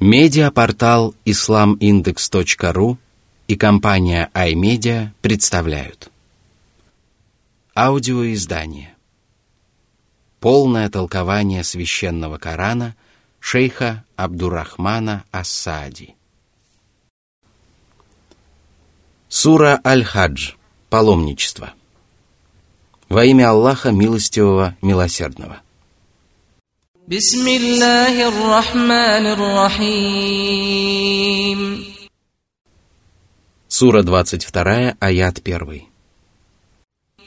Медиапортал islamindex.ru и компания iMedia представляют. Аудиоиздание. Полное толкование священного Корана шейха Абдурахмана Асади Сура Аль-Хадж. Паломничество. Во имя Аллаха Милостивого Милосердного – بسم الله الرحمن الرحيم Сура 22, аят 1.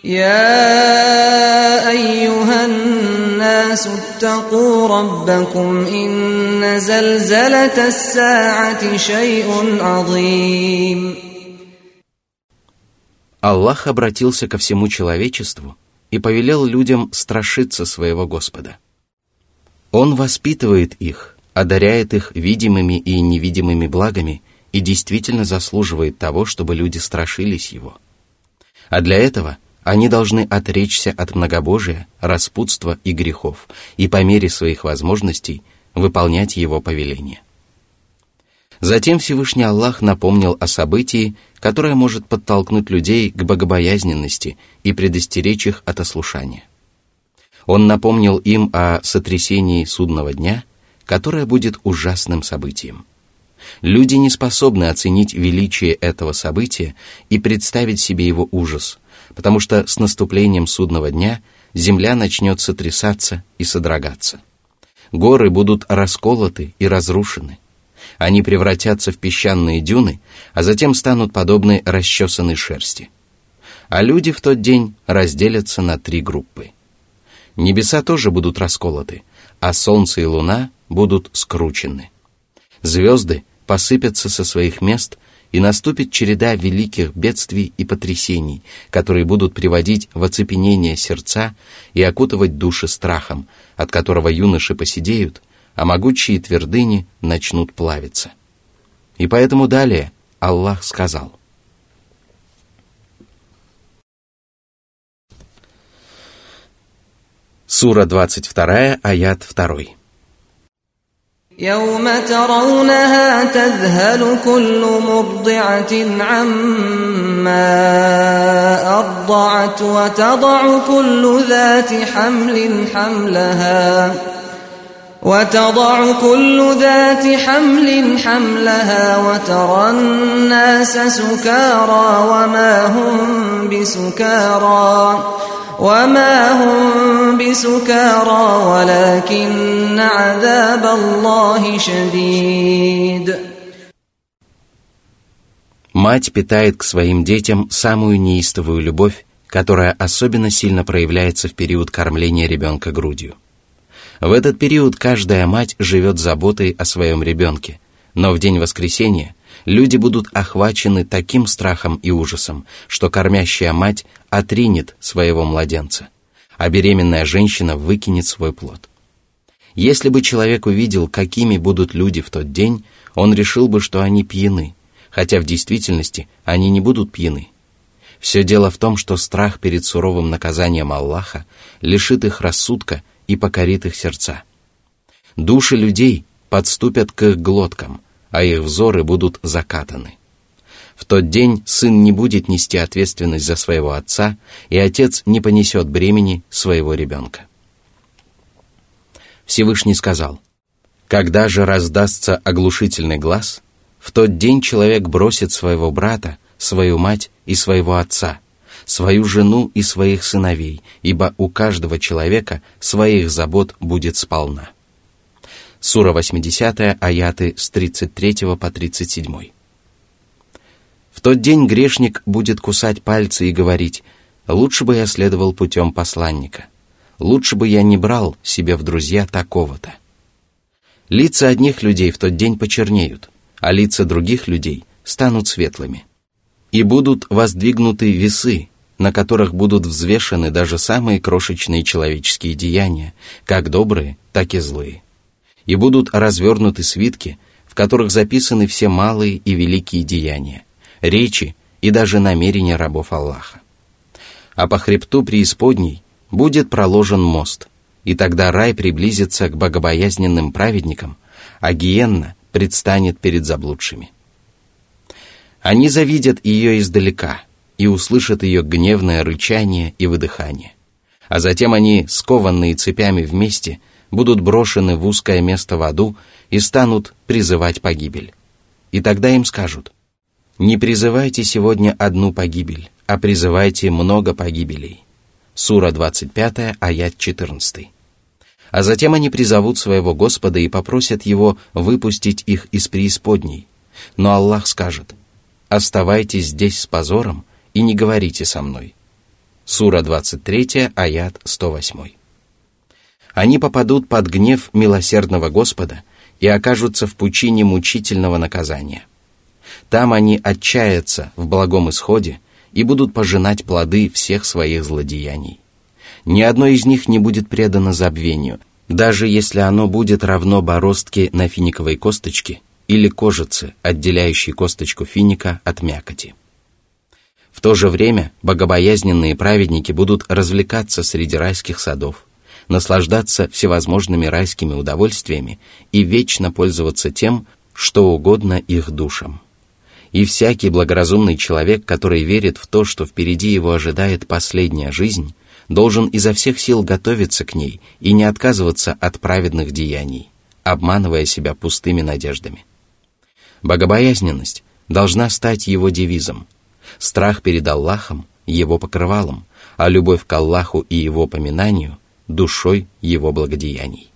يا أيها الناس اتقوا ربكم إن زلزلة الساعة شيء عظيم Аллах обратился ко всему человечеству и повелел людям страшиться своего Господа – он воспитывает их, одаряет их видимыми и невидимыми благами и действительно заслуживает того, чтобы люди страшились его. А для этого они должны отречься от многобожия, распутства и грехов и по мере своих возможностей выполнять его повеления. Затем Всевышний Аллах напомнил о событии, которое может подтолкнуть людей к богобоязненности и предостеречь их от ослушания. Он напомнил им о сотрясении судного дня, которое будет ужасным событием. Люди не способны оценить величие этого события и представить себе его ужас, потому что с наступлением судного дня земля начнет сотрясаться и содрогаться. Горы будут расколоты и разрушены. Они превратятся в песчаные дюны, а затем станут подобны расчесанной шерсти. А люди в тот день разделятся на три группы – Небеса тоже будут расколоты, а солнце и луна будут скручены. Звезды посыпятся со своих мест, и наступит череда великих бедствий и потрясений, которые будут приводить в оцепенение сердца и окутывать души страхом, от которого юноши посидеют, а могучие твердыни начнут плавиться. И поэтому далее Аллах сказал – Сура 22, аят 2. يوم ترونها تذهل كل مرضعة عما أرضعت وتضع كل ذات حمل حملها وتضع كل ذات حمل حملها وترى الناس سكارى وما هم بسكارى وما هم بسكارى ولكن عذاب الله شديد Мать питает к своим детям самую неистовую любовь, которая особенно сильно проявляется в период кормления ребенка грудью. В этот период каждая мать живет заботой о своем ребенке, но в день воскресения люди будут охвачены таким страхом и ужасом, что кормящая мать отринет своего младенца, а беременная женщина выкинет свой плод. Если бы человек увидел, какими будут люди в тот день, он решил бы, что они пьяны, хотя в действительности они не будут пьяны. Все дело в том, что страх перед суровым наказанием Аллаха лишит их рассудка и покорит их сердца. Души людей подступят к их глоткам – а их взоры будут закатаны. В тот день сын не будет нести ответственность за своего отца, и отец не понесет бремени своего ребенка. Всевышний сказал, «Когда же раздастся оглушительный глаз, в тот день человек бросит своего брата, свою мать и своего отца, свою жену и своих сыновей, ибо у каждого человека своих забот будет сполна». Сура 80, аяты с 33 по 37. В тот день грешник будет кусать пальцы и говорить, «Лучше бы я следовал путем посланника, лучше бы я не брал себе в друзья такого-то». Лица одних людей в тот день почернеют, а лица других людей станут светлыми. И будут воздвигнуты весы, на которых будут взвешены даже самые крошечные человеческие деяния, как добрые, так и злые и будут развернуты свитки, в которых записаны все малые и великие деяния, речи и даже намерения рабов Аллаха. А по хребту преисподней будет проложен мост, и тогда рай приблизится к богобоязненным праведникам, а гиенна предстанет перед заблудшими. Они завидят ее издалека и услышат ее гневное рычание и выдыхание. А затем они, скованные цепями вместе, будут брошены в узкое место в аду и станут призывать погибель. И тогда им скажут, «Не призывайте сегодня одну погибель, а призывайте много погибелей». Сура 25, аят 14. А затем они призовут своего Господа и попросят Его выпустить их из преисподней. Но Аллах скажет, «Оставайтесь здесь с позором и не говорите со мной». Сура 23, аят 108. Они попадут под гнев милосердного Господа и окажутся в пучине мучительного наказания. Там они отчаятся в благом исходе и будут пожинать плоды всех своих злодеяний. Ни одно из них не будет предано забвению, даже если оно будет равно бороздке на финиковой косточке или кожице, отделяющей косточку финика от мякоти. В то же время богобоязненные праведники будут развлекаться среди райских садов, наслаждаться всевозможными райскими удовольствиями и вечно пользоваться тем, что угодно их душам. И всякий благоразумный человек, который верит в то, что впереди его ожидает последняя жизнь, должен изо всех сил готовиться к ней и не отказываться от праведных деяний, обманывая себя пустыми надеждами. Богобоязненность должна стать его девизом, страх перед Аллахом – его покрывалом, а любовь к Аллаху и его поминанию – душой его благодеяний.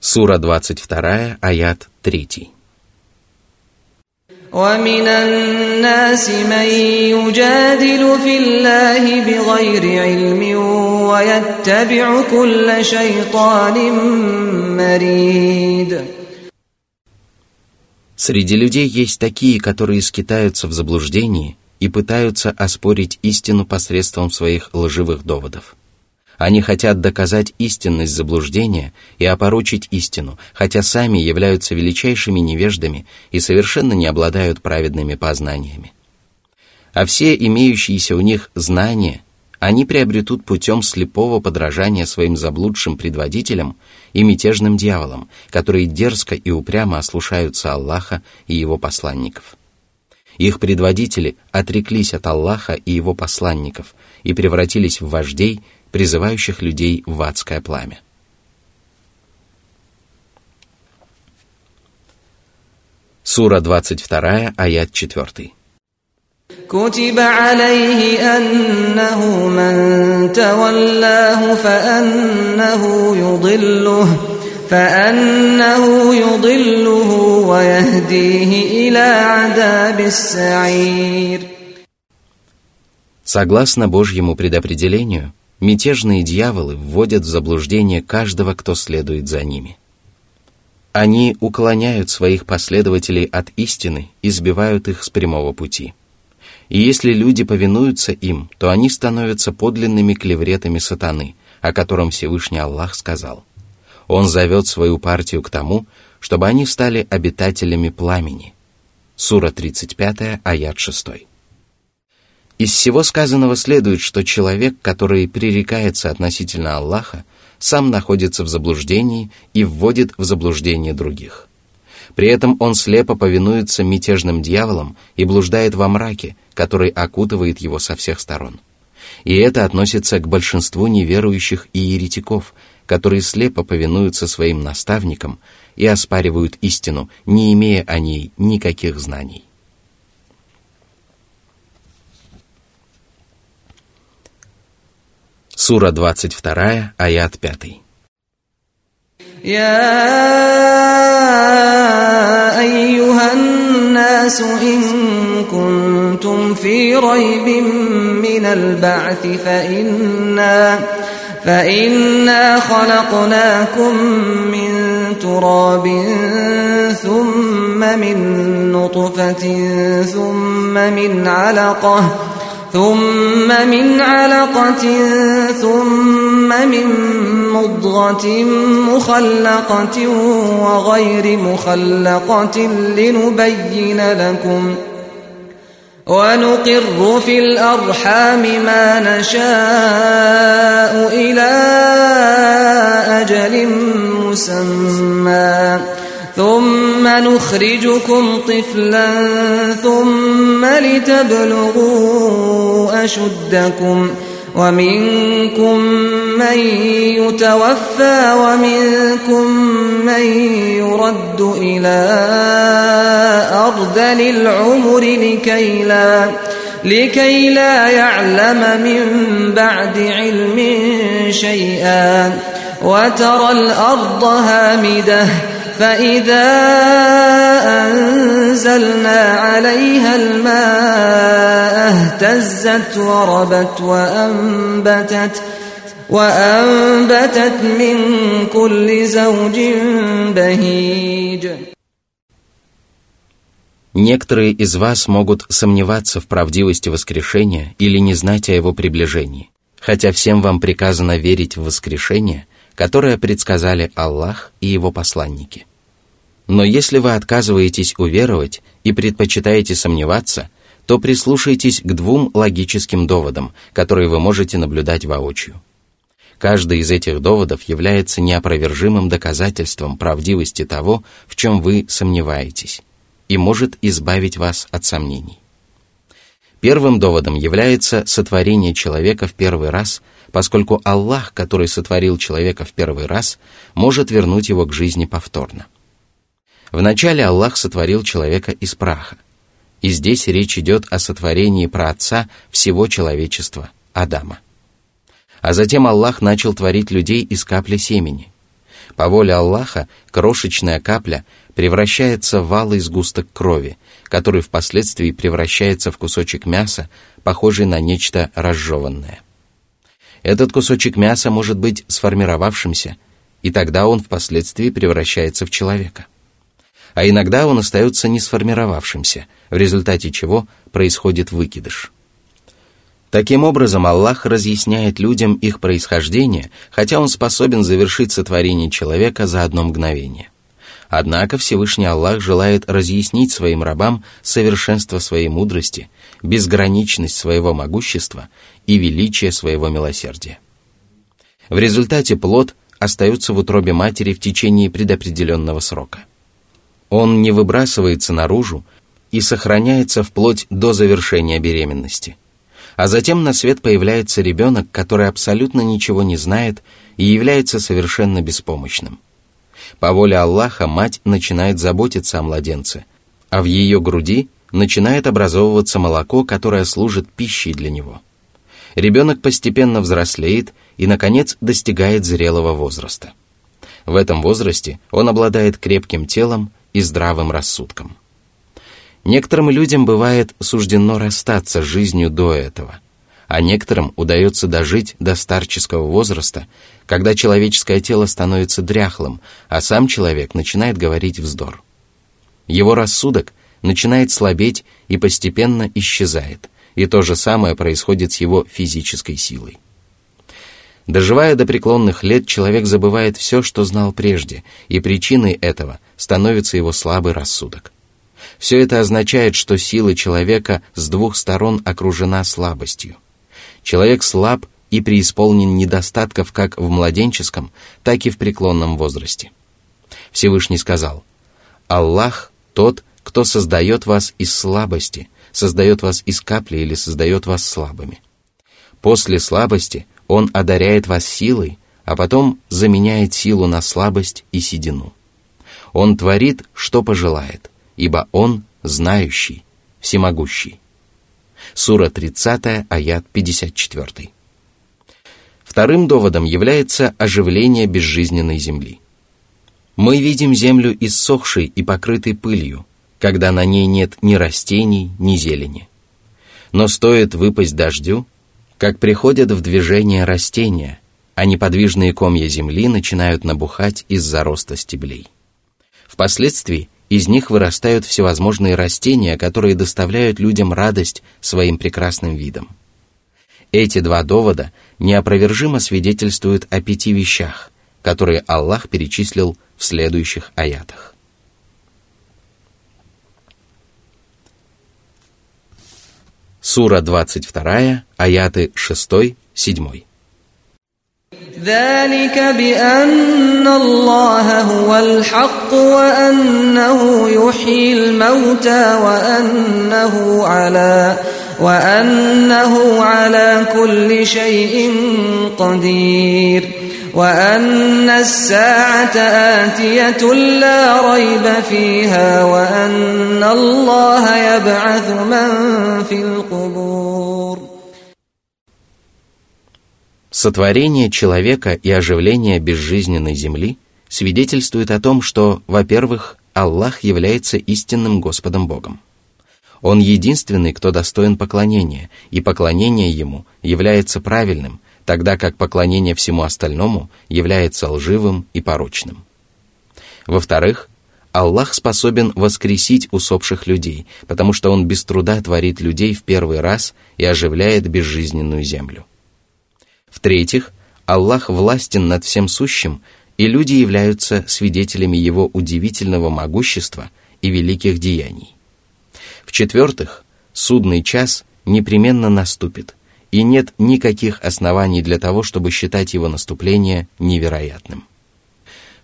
Сура 22, аят 3. ومن الناس من يجادل في الله بغير علم ويتبع كل شيطان مريد Среди людей есть такие, которые скитаются в заблуждении и пытаются оспорить истину посредством своих лживых доводов. Они хотят доказать истинность заблуждения и опорочить истину, хотя сами являются величайшими невеждами и совершенно не обладают праведными познаниями. А все имеющиеся у них знания они приобретут путем слепого подражания своим заблудшим предводителям и мятежным дьяволам, которые дерзко и упрямо ослушаются Аллаха и его посланников. Их предводители отреклись от Аллаха и его посланников и превратились в вождей, призывающих людей в адское пламя. Сура 22, аят 4. كتب عليه أنه من تولاه فأنه يضله فأنه يضله ويهديه إلى عذاب السعير Согласно Божьему предопределению, мятежные дьяволы вводят в заблуждение каждого, кто следует за ними. Они уклоняют своих последователей от истины и сбивают их с прямого пути. И если люди повинуются им, то они становятся подлинными клевретами сатаны, о котором Всевышний Аллах сказал. он зовет свою партию к тому, чтобы они стали обитателями пламени. Сура 35, аят 6. Из всего сказанного следует, что человек, который пререкается относительно Аллаха, сам находится в заблуждении и вводит в заблуждение других. При этом он слепо повинуется мятежным дьяволам и блуждает во мраке, который окутывает его со всех сторон. И это относится к большинству неверующих и еретиков, которые слепо повинуются своим наставникам и оспаривают истину, не имея о ней никаких знаний. Сура 22, аят 5. يا أيها الناس إن كنتم في ريب من البعث فإنا فإنا خلقناكم من تراب ثم من نطفة ثم من علقة ثم من علقة ثم من مضغة مخلقة وغير مخلقة لنبين لكم ونقر في الأرحام ما نشاء إلى أجل مسمى. ثم نخرجكم طفلا ثم لتبلغوا أشدكم. ومنكم من يتوفى ومنكم من يرد إلى أرذل العمر لكي لا لكي لا يعلم من بعد علم شيئا. وترى الأرض هامدة فإذا أنزلنا عليها الماء اهتزت وربت وأنبتت وأنبتت من كل زوج بهيج. Некоторые из вас могут сомневаться в правдивости воскрешения или не знать о его приближении, хотя всем вам приказано верить в воскрешение, которое предсказали Аллах и его посланники. Но если вы отказываетесь уверовать и предпочитаете сомневаться, то прислушайтесь к двум логическим доводам, которые вы можете наблюдать воочию. Каждый из этих доводов является неопровержимым доказательством правдивости того, в чем вы сомневаетесь и может избавить вас от сомнений. Первым доводом является сотворение человека в первый раз, поскольку Аллах, который сотворил человека в первый раз, может вернуть его к жизни повторно. Вначале Аллах сотворил человека из праха, и здесь речь идет о сотворении праотца всего человечества, Адама. А затем Аллах начал творить людей из капли семени. По воле Аллаха крошечная капля превращается в алый сгусток крови, который впоследствии превращается в кусочек мяса, похожий на нечто разжеванное. Этот кусочек мяса может быть сформировавшимся, и тогда он впоследствии превращается в человека. А иногда он остается не сформировавшимся, в результате чего происходит выкидыш. Таким образом, Аллах разъясняет людям их происхождение, хотя Он способен завершить сотворение человека за одно мгновение. Однако Всевышний Аллах желает разъяснить своим рабам совершенство своей мудрости, безграничность своего могущества и величие своего милосердия. В результате плод остается в утробе матери в течение предопределенного срока. Он не выбрасывается наружу и сохраняется вплоть до завершения беременности. А затем на свет появляется ребенок, который абсолютно ничего не знает и является совершенно беспомощным – по воле Аллаха мать начинает заботиться о младенце, а в ее груди начинает образовываться молоко, которое служит пищей для него. Ребенок постепенно взрослеет и, наконец, достигает зрелого возраста. В этом возрасте он обладает крепким телом и здравым рассудком. Некоторым людям бывает суждено расстаться с жизнью до этого, а некоторым удается дожить до старческого возраста, когда человеческое тело становится дряхлым, а сам человек начинает говорить вздор. Его рассудок начинает слабеть и постепенно исчезает, и то же самое происходит с его физической силой. Доживая до преклонных лет, человек забывает все, что знал прежде, и причиной этого становится его слабый рассудок. Все это означает, что сила человека с двух сторон окружена слабостью. Человек слаб и преисполнен недостатков как в младенческом, так и в преклонном возрасте. Всевышний сказал, «Аллах тот, кто создает вас из слабости, создает вас из капли или создает вас слабыми. После слабости Он одаряет вас силой, а потом заменяет силу на слабость и седину. Он творит, что пожелает, ибо Он знающий, всемогущий. Сура 30, аят 54. Вторым доводом является оживление безжизненной земли. Мы видим землю иссохшей и покрытой пылью, когда на ней нет ни растений, ни зелени. Но стоит выпасть дождю, как приходят в движение растения, а неподвижные комья земли начинают набухать из-за роста стеблей. Впоследствии из них вырастают всевозможные растения, которые доставляют людям радость своим прекрасным видом. Эти два довода неопровержимо свидетельствуют о пяти вещах, которые Аллах перечислил в следующих аятах. Сура 22, аяты 6, 7. ذلك بأن الله هو الحق وأنه يحيي الموتى وأنه على وأنه على كل شيء قدير وأن الساعة آتية لا ريب فيها وأن الله يبعث من في القبور Сотворение человека и оживление безжизненной земли свидетельствует о том, что, во-первых, Аллах является истинным Господом Богом. Он единственный, кто достоин поклонения, и поклонение Ему является правильным, тогда как поклонение всему остальному является лживым и порочным. Во-вторых, Аллах способен воскресить усопших людей, потому что Он без труда творит людей в первый раз и оживляет безжизненную землю. В-третьих, Аллах властен над всем сущим, и люди являются свидетелями Его удивительного могущества и великих деяний. В-четвертых, судный час непременно наступит, и нет никаких оснований для того, чтобы считать его наступление невероятным.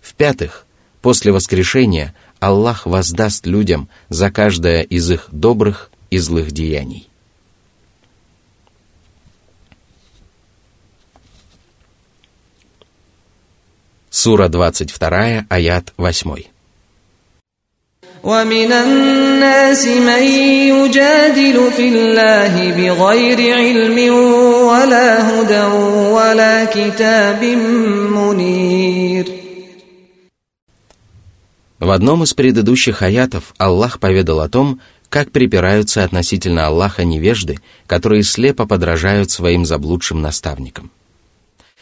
В-пятых, после воскрешения Аллах воздаст людям за каждое из их добрых и злых деяний. Сура 22, аят 8. ومن الناس من يجادل في الله بغير علم ولا هدى ولا كتاب منير В одном из предыдущих аятов Аллах поведал о том, как припираются относительно Аллаха невежды, которые слепо подражают своим заблудшим наставникам.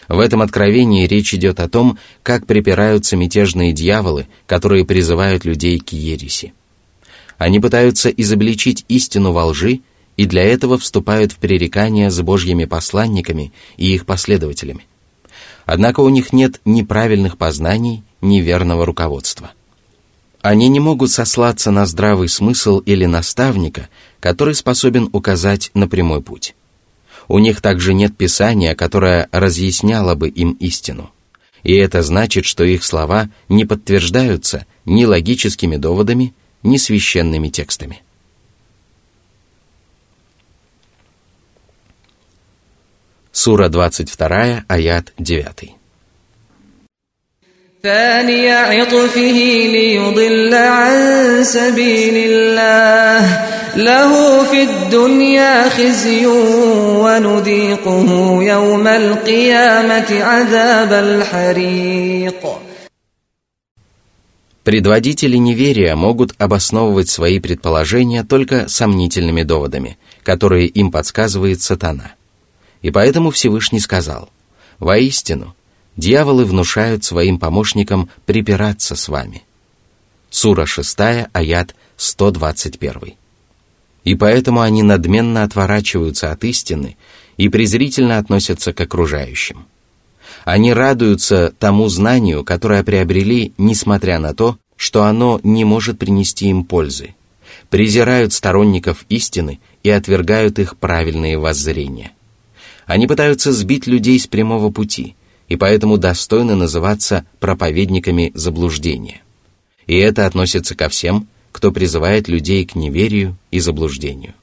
в этом откровении речь идет о том, как припираются мятежные дьяволы, которые призывают людей к ереси. Они пытаются изобличить истину во лжи и для этого вступают в пререкания с божьими посланниками и их последователями. Однако у них нет ни правильных познаний, ни верного руководства. Они не могут сослаться на здравый смысл или наставника, который способен указать на прямой путь. У них также нет писания, которое разъясняло бы им истину. И это значит, что их слова не подтверждаются ни логическими доводами, ни священными текстами. Сура 22, аят 9. ثاني عطفه ليضل عن سبيل الله له في الدنيا خزي ونذيقه يوم القيامة عذاب الحريق Предводители неверия могут обосновывать свои предположения только сомнительными доводами, которые им подсказывает сатана. И поэтому Всевышний сказал, «Воистину, дьяволы внушают своим помощникам припираться с вами». Сура 6, аят 121. И поэтому они надменно отворачиваются от истины и презрительно относятся к окружающим. Они радуются тому знанию, которое приобрели, несмотря на то, что оно не может принести им пользы, презирают сторонников истины и отвергают их правильные воззрения. Они пытаются сбить людей с прямого пути, и поэтому достойны называться проповедниками заблуждения. И это относится ко всем, кто призывает людей к неверию и заблуждению.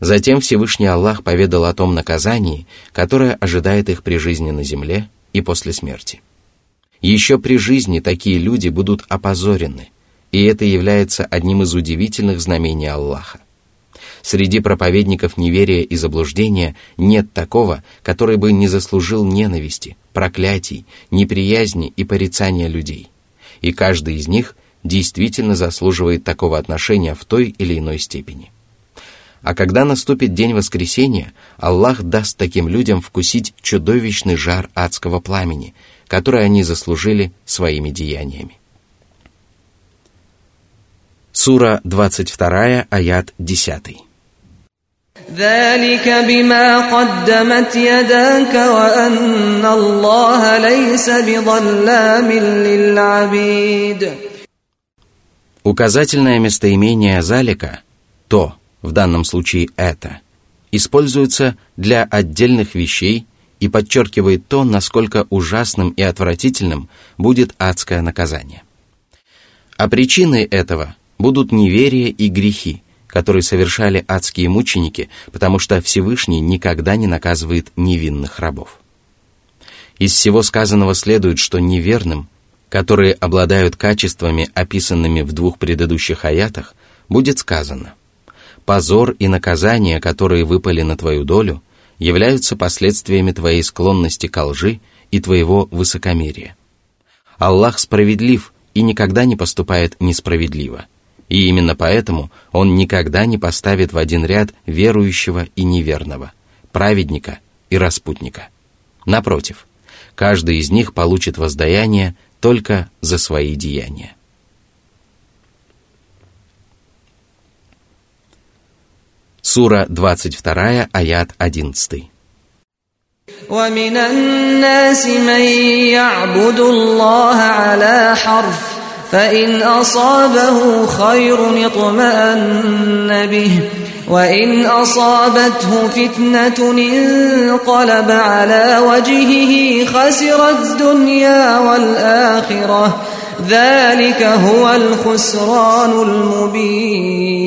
Затем Всевышний Аллах поведал о том наказании, которое ожидает их при жизни на земле и после смерти. Еще при жизни такие люди будут опозорены, и это является одним из удивительных знамений Аллаха. Среди проповедников неверия и заблуждения нет такого, который бы не заслужил ненависти, проклятий, неприязни и порицания людей. И каждый из них действительно заслуживает такого отношения в той или иной степени. А когда наступит день воскресения, Аллах даст таким людям вкусить чудовищный жар адского пламени, который они заслужили своими деяниями. Сура 22, аят 10. ذلك بما قدمت يداك وأن الله ليس بظلام للعبيد Указательное местоимение «залика» — «то», в данном случае «это», используется для отдельных вещей и подчеркивает то, насколько ужасным и отвратительным будет адское наказание. А причиной этого будут неверие и грехи, которые совершали адские мученики, потому что Всевышний никогда не наказывает невинных рабов. Из всего сказанного следует, что неверным, которые обладают качествами, описанными в двух предыдущих аятах, будет сказано «Позор и наказание, которые выпали на твою долю, являются последствиями твоей склонности к лжи и твоего высокомерия. Аллах справедлив и никогда не поступает несправедливо, и именно поэтому Он никогда не поставит в один ряд верующего и неверного, праведника и распутника. Напротив, каждый из них получит воздаяние только за свои деяния. Сура 22, аят 11. ومن الناس من يعبد الله على حرف فإن أصابه خير اطمأن به وإن أصابته فتنة انقلب على وجهه خسر الدنيا والآخرة ذلك هو الخسران المبين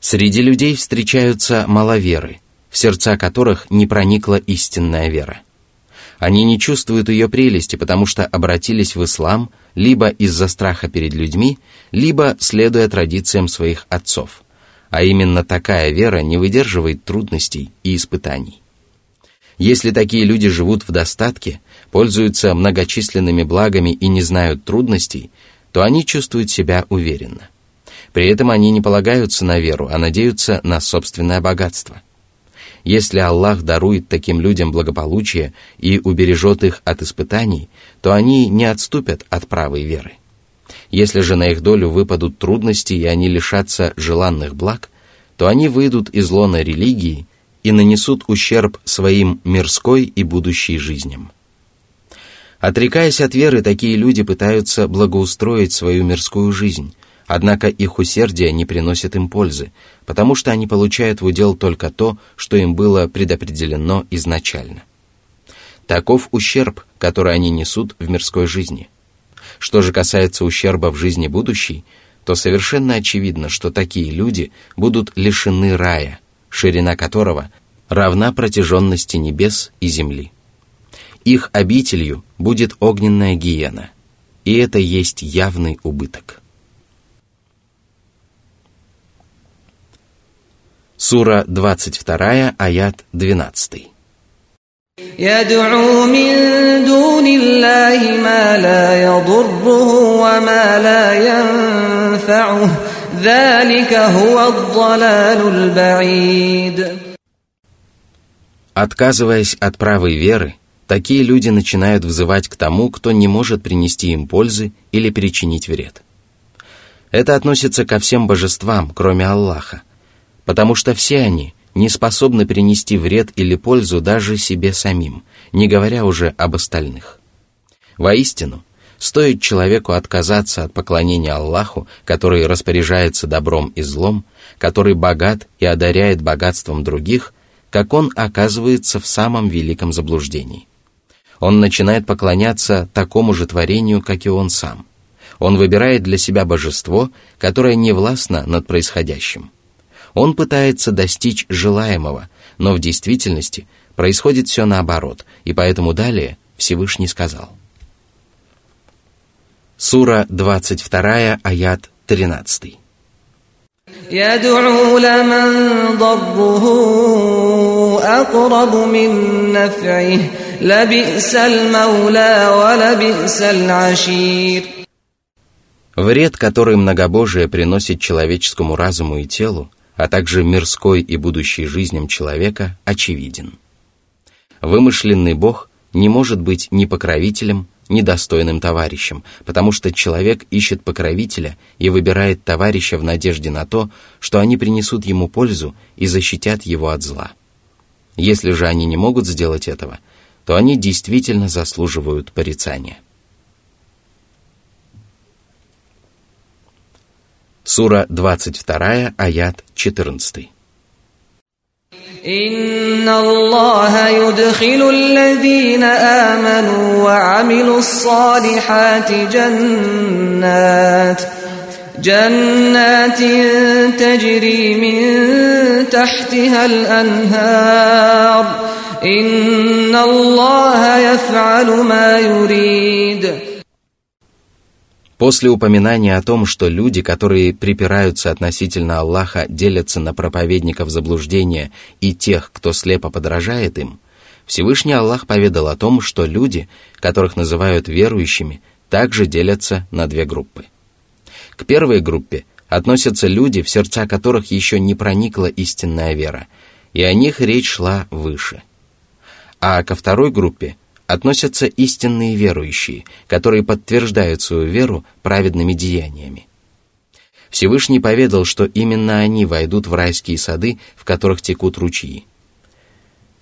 Среди людей встречаются маловеры, в сердца которых не проникла истинная вера. Они не чувствуют ее прелести, потому что обратились в ислам либо из-за страха перед людьми, либо следуя традициям своих отцов. А именно такая вера не выдерживает трудностей и испытаний. Если такие люди живут в достатке, пользуются многочисленными благами и не знают трудностей, то они чувствуют себя уверенно. При этом они не полагаются на веру, а надеются на собственное богатство – если Аллах дарует таким людям благополучие и убережет их от испытаний, то они не отступят от правой веры. Если же на их долю выпадут трудности и они лишатся желанных благ, то они выйдут из лона религии и нанесут ущерб своим мирской и будущей жизням. Отрекаясь от веры, такие люди пытаются благоустроить свою мирскую жизнь, Однако их усердие не приносит им пользы, потому что они получают в удел только то, что им было предопределено изначально. Таков ущерб, который они несут в мирской жизни. Что же касается ущерба в жизни будущей, то совершенно очевидно, что такие люди будут лишены рая, ширина которого равна протяженности небес и земли. Их обителью будет огненная гиена, и это есть явный убыток. Сура 22, аят 12. يدعو من دون الله ما لا يضره وما لا ينفعه ذلك هو الضلال البعيد Отказываясь от правой веры, такие люди начинают взывать к тому, кто не может принести им пользы или причинить вред. Это относится ко всем божествам, кроме Аллаха, потому что все они не способны принести вред или пользу даже себе самим, не говоря уже об остальных. Воистину, стоит человеку отказаться от поклонения Аллаху, который распоряжается добром и злом, который богат и одаряет богатством других, как он оказывается в самом великом заблуждении. Он начинает поклоняться такому же творению, как и он сам. Он выбирает для себя божество, которое не властно над происходящим – он пытается достичь желаемого, но в действительности происходит все наоборот, и поэтому далее Всевышний сказал. Сура 22, аят 13. يدعو لمن ضره أقرب من نفعه لبئس المولى ولبئس العشير Вред, который многобожие приносит человеческому разуму и телу, а также мирской и будущей жизням человека, очевиден. Вымышленный Бог не может быть ни покровителем, ни достойным товарищем, потому что человек ищет покровителя и выбирает товарища в надежде на то, что они принесут ему пользу и защитят его от зла. Если же они не могут сделать этого, то они действительно заслуживают порицания. Сура 22, аят 14. إن الله يدخل الذين آمنوا وعملوا الصالحات جنات جنات تجري من تحتها الأنهار إن الله يفعل ما يريد После упоминания о том, что люди, которые припираются относительно Аллаха, делятся на проповедников заблуждения и тех, кто слепо подражает им, Всевышний Аллах поведал о том, что люди, которых называют верующими, также делятся на две группы. К первой группе относятся люди, в сердца которых еще не проникла истинная вера, и о них речь шла выше. А ко второй группе относятся истинные верующие, которые подтверждают свою веру праведными деяниями. Всевышний поведал, что именно они войдут в райские сады, в которых текут ручьи.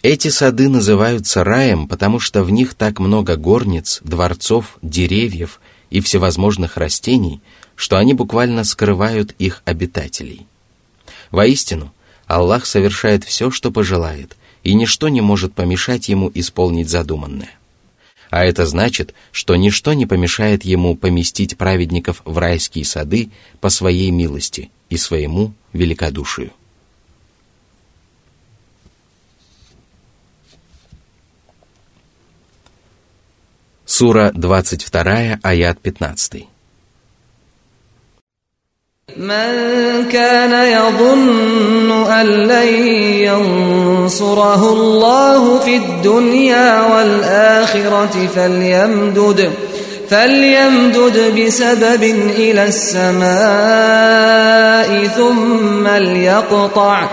Эти сады называются раем, потому что в них так много горниц, дворцов, деревьев и всевозможных растений, что они буквально скрывают их обитателей. Воистину, Аллах совершает все, что пожелает, и ничто не может помешать ему исполнить задуманное. А это значит, что ничто не помешает ему поместить праведников в райские сады по своей милости и своему великодушию. Сура 22, аят 15. من كان يظن أن لن ينصره الله في الدنيا والآخرة فليمدد فليمدد بسبب إلى السماء ثم ليقطع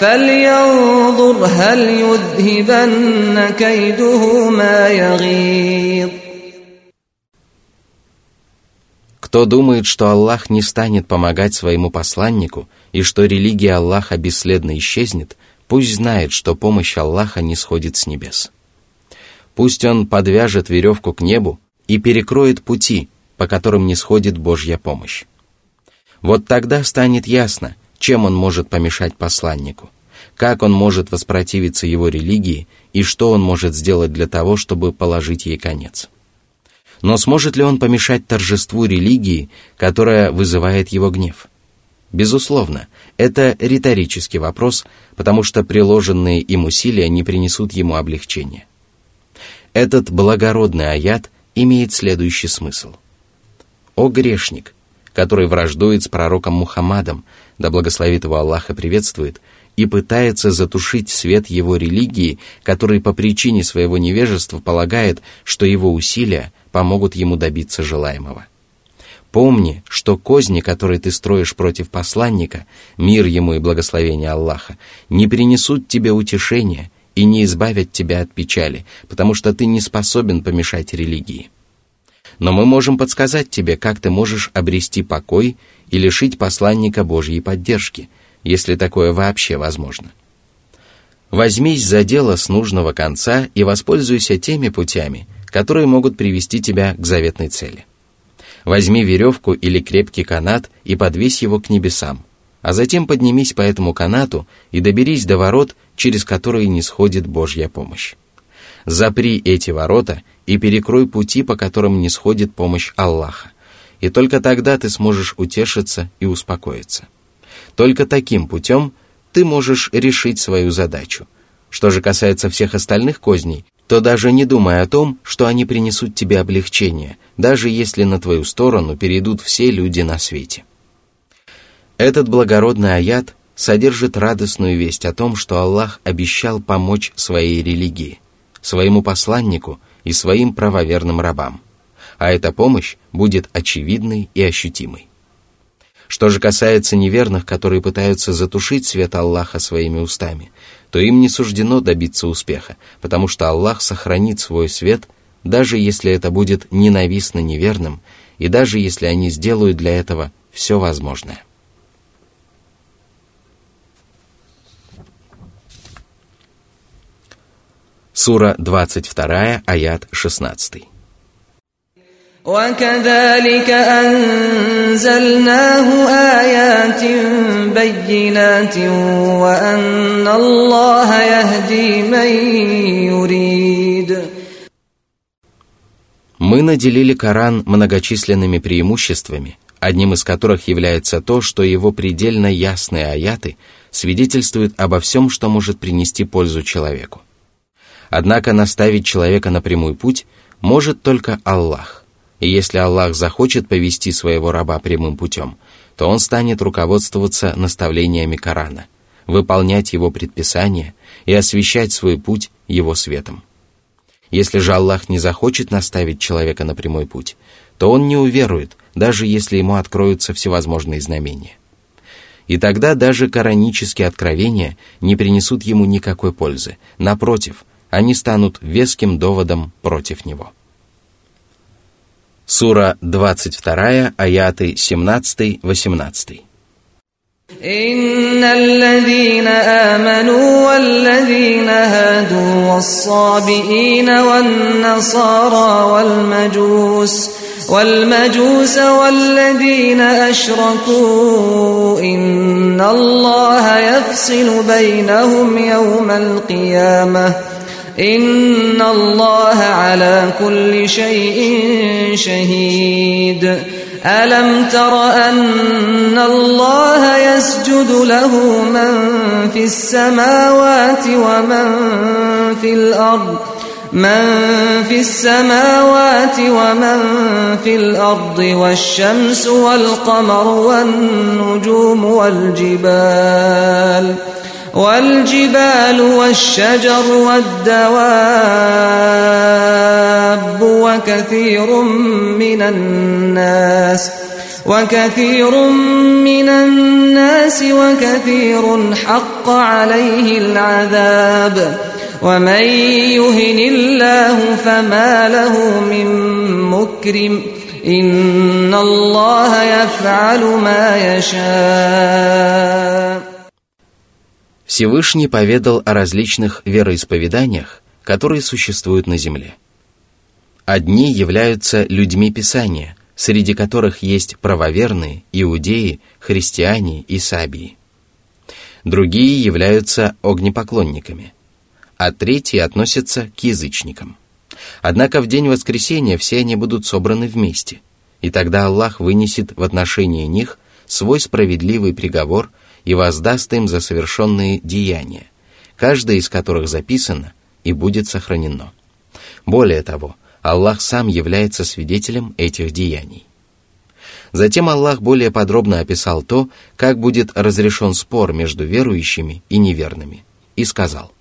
فلينظر هل يذهبن كيده ما يغيظ. Кто думает, что Аллах не станет помогать своему посланнику и что религия Аллаха бесследно исчезнет, пусть знает, что помощь Аллаха не сходит с небес. Пусть он подвяжет веревку к небу и перекроет пути, по которым не сходит Божья помощь. Вот тогда станет ясно, чем он может помешать посланнику, как он может воспротивиться его религии и что он может сделать для того, чтобы положить ей конец. Но сможет ли он помешать торжеству религии, которая вызывает его гнев? Безусловно, это риторический вопрос, потому что приложенные им усилия не принесут ему облегчения. Этот благородный аят имеет следующий смысл. «О грешник, который враждует с пророком Мухаммадом, да благословит его Аллах и приветствует, и пытается затушить свет его религии, который по причине своего невежества полагает, что его усилия помогут ему добиться желаемого. Помни, что козни, которые ты строишь против посланника, мир ему и благословение Аллаха, не принесут тебе утешения и не избавят тебя от печали, потому что ты не способен помешать религии. Но мы можем подсказать тебе, как ты можешь обрести покой и лишить посланника Божьей поддержки, если такое вообще возможно. Возьмись за дело с нужного конца и воспользуйся теми путями, которые могут привести тебя к заветной цели. Возьми веревку или крепкий канат и подвесь его к небесам, а затем поднимись по этому канату и доберись до ворот, через которые не сходит Божья помощь. Запри эти ворота и перекрой пути, по которым не сходит помощь Аллаха, и только тогда ты сможешь утешиться и успокоиться. Только таким путем ты можешь решить свою задачу. Что же касается всех остальных козней, то даже не думай о том, что они принесут тебе облегчение, даже если на твою сторону перейдут все люди на свете. Этот благородный аят содержит радостную весть о том, что Аллах обещал помочь своей религии, своему посланнику и своим правоверным рабам, а эта помощь будет очевидной и ощутимой. Что же касается неверных, которые пытаются затушить свет Аллаха своими устами, то им не суждено добиться успеха, потому что Аллах сохранит свой свет, даже если это будет ненавистно неверным, и даже если они сделают для этого все возможное. Сура 22, аят 16. وكذلك أنزلناه آيات بينات وأن الله يهدي من يريد Мы наделили Коран многочисленными преимуществами, одним из которых является то, что его предельно ясные аяты свидетельствуют обо всем, что может принести пользу человеку. Однако наставить человека на прямой путь может только Аллах. И если Аллах захочет повести своего раба прямым путем, то он станет руководствоваться наставлениями Корана, выполнять его предписания и освещать свой путь его светом. Если же Аллах не захочет наставить человека на прямой путь, то он не уверует, даже если ему откроются всевозможные знамения. И тогда даже коранические откровения не принесут ему никакой пользы. Напротив, они станут веским доводом против него. Сура 22, аяты 17-18. إن الذين آمنوا والذين هادوا والصابئين والنصارى والمجوس والمجوس والذين أشركوا إن الله يفصل بينهم يوم القيامة إن الله على كل شيء شهيد. ألم تر أن الله يسجد له من في السماوات ومن في الأرض من في السماوات ومن في الأرض والشمس والقمر والنجوم والجبال ۖ والجبال والشجر والدواب وكثير من الناس وكثير من الناس وكثير حق عليه العذاب ومن يهن الله فما له من مكرم إن الله يفعل ما يشاء Всевышний поведал о различных вероисповеданиях, которые существуют на земле. Одни являются людьми Писания, среди которых есть правоверные, иудеи, христиане и сабии. Другие являются огнепоклонниками, а третьи относятся к язычникам. Однако в день воскресения все они будут собраны вместе, и тогда Аллах вынесет в отношении них свой справедливый приговор – и воздаст им за совершенные деяния, каждое из которых записано и будет сохранено. Более того, Аллах сам является свидетелем этих деяний. Затем Аллах более подробно описал то, как будет разрешен спор между верующими и неверными, и сказал,